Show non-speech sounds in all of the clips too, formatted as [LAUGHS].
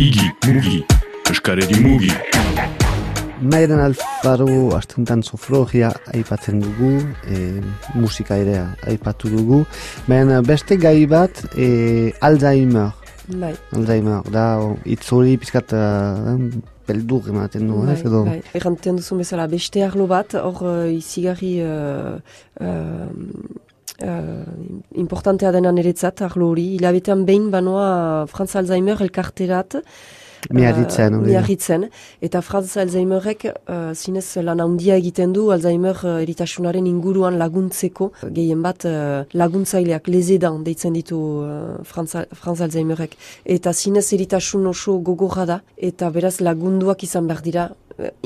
Igi, mugi, eskaredi mugi. Mairen Alfaro astuntan soflogia aipatzen dugu, e, musika ere aipatu dugu. Baina beste gai bat, e, Alzheimer. Bai. Alzheimer, da, itzori pizkat uh, beldur ematen du, bai, ez edo? Bai, errantzen duzun bezala, beste arlo bat, hor uh, izigarri uh, uh, uh, importantea dena niretzat, arlo hori, hilabetean behin banoa Franz Alzheimer elkarterat, Miarritzen, uh, miarritzen. Eta Franz Alzheimerrek uh, zinez lan handia egiten du Alzheimer uh, eritasunaren inguruan laguntzeko. Gehien bat uh, laguntzaileak lezedan deitzen ditu uh, Franz, Franz Alzheimerrek. Eta zinez eritasun oso gogorra da. Eta beraz lagunduak izan behar dira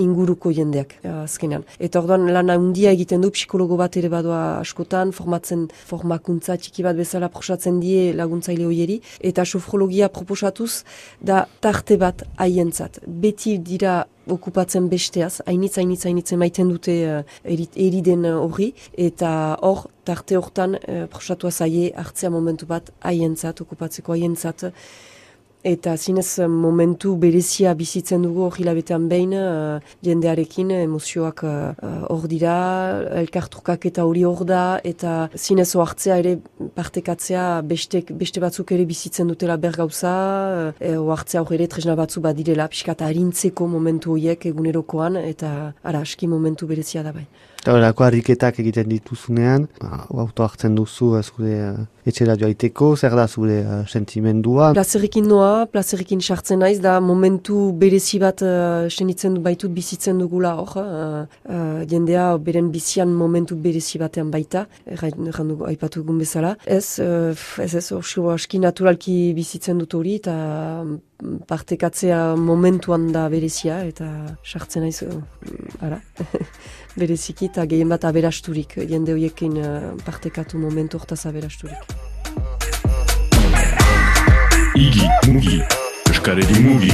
inguruko jendeak azkenean. Eta orduan lan handia egiten du psikologo bat ere badoa askotan, formatzen formakuntza txiki bat bezala prosatzen die laguntzaile hoieri, eta sofrologia proposatuz da tarte bat haientzat. Beti dira okupatzen besteaz, hainitza, hainitza, hainitza maiten dute uh, eriden horri, eta hor, tarte hortan uh, prosatua zaie hartzea momentu bat haientzat, okupatzeko haientzat, Eta zinez momentu berezia bizitzen dugu hor hilabetean behin uh, jendearekin emozioak hor uh, dira, elkartrukak eta hori hor da, eta zinez oartzea ere partekatzea beste, beste batzuk ere bizitzen dutela bergauza, uh, oartzea hor ere tresna batzu badirela, pixka harintzeko momentu horiek egunerokoan, eta ara, aski momentu berezia da bai. Eta horako harriketak egiten dituzunean, auto hartzen duzu zure uh, etxera joaiteko, zer da zure uh, sentimendua? Plazerikin noa, plazerikin sartzen naiz, da momentu berezi bat uh, senitzen baitut bizitzen dugula hor. Uh, uh, jendea beren bizian momentu berezi batean baita, erran dugu aipatu egun bezala. Ez, uh, ez ez, oso aski naturalki bizitzen dut hori, eta partekatzea momentuan da berezia, eta sartzen naiz, uh, ara. [LAUGHS] bereziki eta gehien bat aberasturik, jende horiekin uh, partekatu momentu hortaz aberasturik. Igi, mugi, eskaredi mugi.